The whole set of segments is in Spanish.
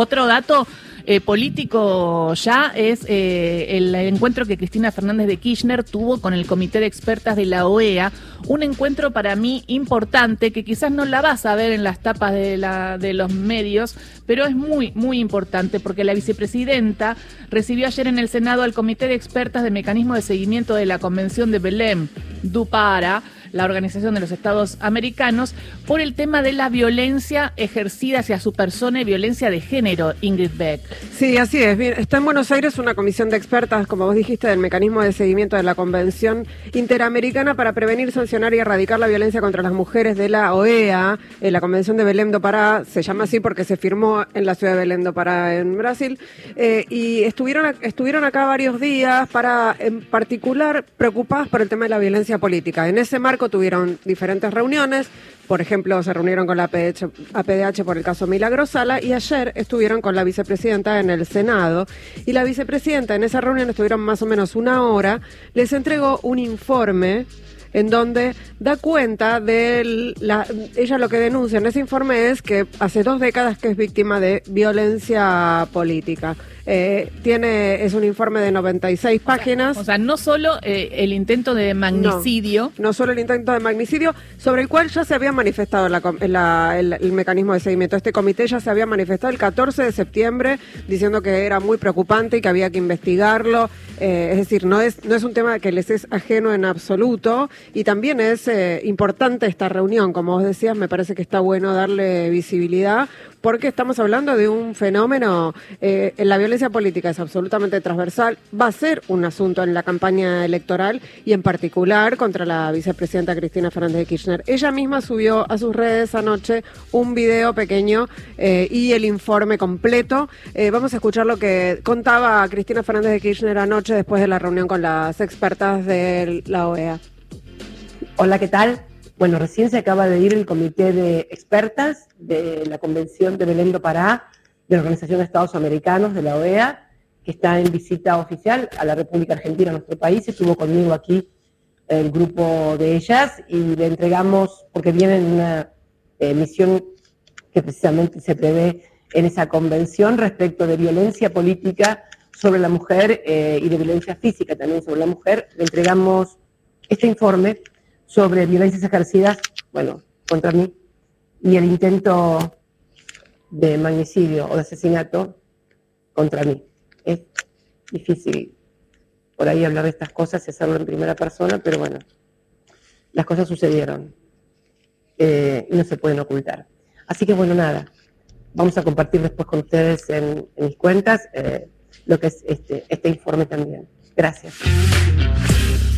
Otro dato eh, político ya es eh, el encuentro que Cristina Fernández de Kirchner tuvo con el Comité de Expertas de la OEA, un encuentro para mí importante que quizás no la vas a ver en las tapas de, de los medios, pero es muy, muy importante porque la vicepresidenta recibió ayer en el Senado al Comité de Expertas de Mecanismo de Seguimiento de la Convención de Belém, DUPARA, la Organización de los Estados Americanos, por el tema de la violencia ejercida hacia su persona y violencia de género, Ingrid Beck. Sí, así es. está en Buenos Aires una comisión de expertas, como vos dijiste, del mecanismo de seguimiento de la Convención Interamericana para prevenir, sancionar y erradicar la violencia contra las mujeres de la OEA. Eh, la Convención de Belém do Pará se llama así porque se firmó en la ciudad de Belém do Pará, en Brasil. Eh, y estuvieron, estuvieron acá varios días para, en particular, preocupadas por el tema de la violencia política. En ese marco tuvieron diferentes reuniones, por ejemplo, se reunieron con la APDH por el caso Milagrosala y ayer estuvieron con la vicepresidenta en el Senado. Y la vicepresidenta en esa reunión estuvieron más o menos una hora, les entregó un informe en donde da cuenta de la, ella lo que denuncia en ese informe es que hace dos décadas que es víctima de violencia política. Eh, tiene es un informe de 96 páginas. O sea, no solo eh, el intento de magnicidio. No, solo el intento de magnicidio, sobre el cual ya se había manifestado el, mecanismo de seguimiento. Este comité ya se había manifestado el 14 de septiembre diciendo que era muy preocupante y que había que investigarlo. Eh, es decir, no es, no es un tema que les es ajeno en absoluto y también es importante esta reunión. Como vos decías, me parece que está bueno darle visibilidad porque estamos hablando de un fenómeno, eh, la violencia política es absolutamente transversal, va a ser un asunto en la campaña electoral y en particular contra la vicepresidenta Cristina Fernández de Kirchner. Ella misma subió a sus redes anoche un video pequeño eh, y el informe completo. Eh, vamos a escuchar lo que contaba Cristina Fernández de Kirchner anoche después de la reunión con las expertas de la OEA. Hola, ¿qué tal? Bueno, recién se acaba de ir el comité de expertas de la Convención de Belén do Pará de la Organización de Estados Americanos, de la OEA, que está en visita oficial a la República Argentina, a nuestro país. Estuvo conmigo aquí el grupo de ellas y le entregamos, porque viene en una eh, misión que precisamente se prevé en esa convención respecto de violencia política sobre la mujer eh, y de violencia física también sobre la mujer, le entregamos este informe sobre violencias ejercidas, bueno, contra mí, y el intento de magnicidio o de asesinato contra mí. Es difícil por ahí hablar de estas cosas y hacerlo en primera persona, pero bueno, las cosas sucedieron eh, y no se pueden ocultar. Así que bueno, nada, vamos a compartir después con ustedes en, mis cuentas eh, lo que es este, este informe también. Gracias.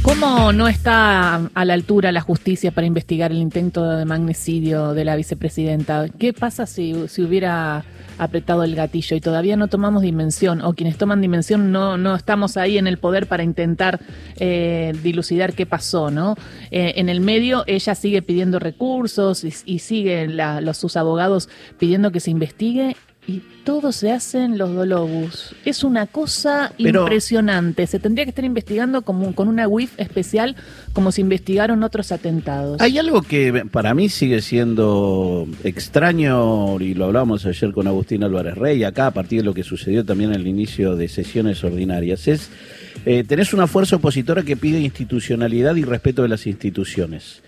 ¿Cómo no está a la altura la justicia para investigar el intento de magnicidio de la vicepresidenta? ¿Qué pasa si, si hubiera apretado el gatillo y todavía no tomamos dimensión o quienes toman dimensión no, no estamos ahí en el poder para intentar eh, dilucidar qué pasó, ¿no? Eh, en el medio ella sigue pidiendo recursos y, y sigue los, sus abogados pidiendo que se investigue y todo se hace en los Dolobus. Es una cosa impresionante. Se tendría que estar investigando como, con una WIF especial como se investigaron otros atentados. Hay algo que para mí sigue siendo extraño, y lo hablamos ayer con Agustín Álvarez Rey, acá a partir de lo que sucedió también al inicio de sesiones ordinarias, es eh, tenés una fuerza opositora que pide institucionalidad y respeto de las instituciones.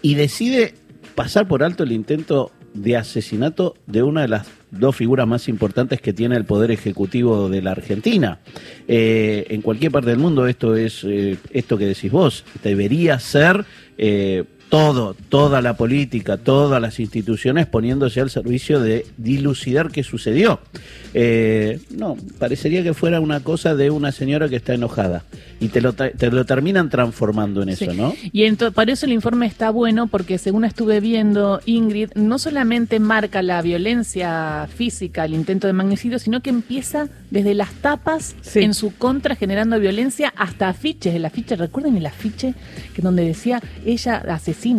Y decide pasar por alto el intento de asesinato de una de las dos figuras más importantes que tiene el Poder Ejecutivo de la Argentina. Eh, en cualquier parte del mundo esto es, eh, esto que decís vos, debería ser eh, todo, toda la política, todas las instituciones poniéndose al servicio de dilucidar qué sucedió. Eh, no, parecería que fuera una cosa de una señora que está enojada y te lo, te lo terminan transformando en eso, ¿no? Y para eso el informe está bueno porque según estuve viendo, Ingrid, no solamente marca la violencia física, el intento de magnicidio, sino que empieza desde las tapas en su contra generando violencia hasta afiches. El afiche, recuerden el afiche que donde decía ella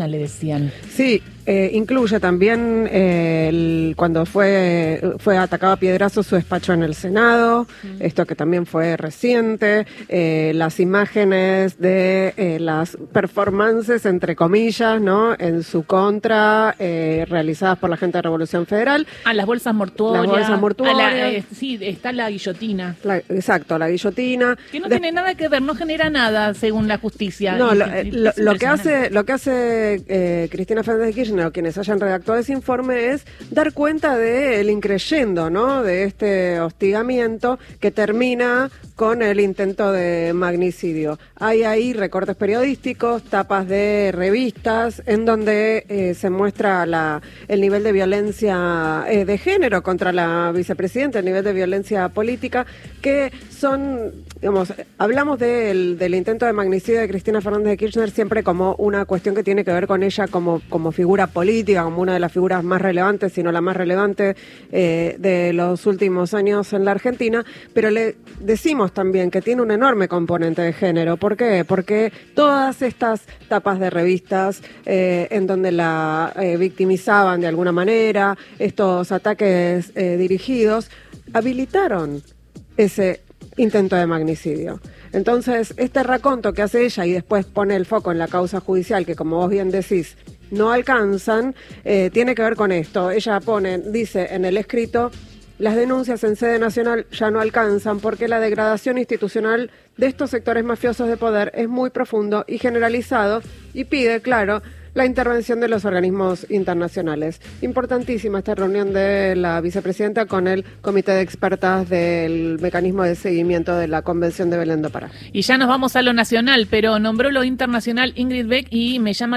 le decían. Sí, eh, incluye también eh, el- cuando fue, fue atacado a piedrazos su despacho en el Senado, esto que también fue reciente, eh, las imágenes de eh, las performances, entre comillas, ¿no? en su contra, eh, realizadas por la gente de Revolución Federal. Ah, las bolsas mortuorias. Las bolsas mortuorias. La- sí, está la guillotina. La- exacto, la guillotina. Que no De- tiene nada que ver, no genera nada según la justicia. No, lo, que hace, lo que hace eh, Cristina Fernández de Kirchner o quienes hayan redactado ese informe es dar cuenta del increyendo, ¿no? De este hostigamiento que termina con el intento de magnicidio. Hay ahí recortes periodísticos, tapas de revistas, en donde eh, se muestra el nivel de violencia eh, de género contra la vicepresidenta, el nivel de violencia política, que son, digamos, hablamos del, intento de magnicidio de Cristina Fernández de Kirchner siempre como una cuestión que tiene que ver con ella como figura política, como una de las figuras más relevantes, si no la más relevante eh, de los últimos años en la Argentina, pero le decimos también que tiene un enorme componente de género. ¿Por qué? Porque todas estas tapas de revistas eh, en donde la eh, victimizaban de alguna manera, estos ataques dirigidos, habilitaron ese intento de magnicidio. Entonces, este raconto que hace ella y después pone el foco en la causa judicial, que como vos bien decís, no alcanzan, eh, tiene que ver con esto. Ella pone, dice en el escrito, las denuncias en sede nacional ya no alcanzan porque la degradación institucional de estos sectores mafiosos de poder es muy profundo y generalizado y pide, claro, la intervención de los organismos internacionales. Importantísima esta reunión de la vicepresidenta con el comité de expertas del mecanismo de seguimiento de la Convención de Belén do Pará. Y ya nos vamos a lo nacional, pero nombró lo internacional Ingrid Beck y me llama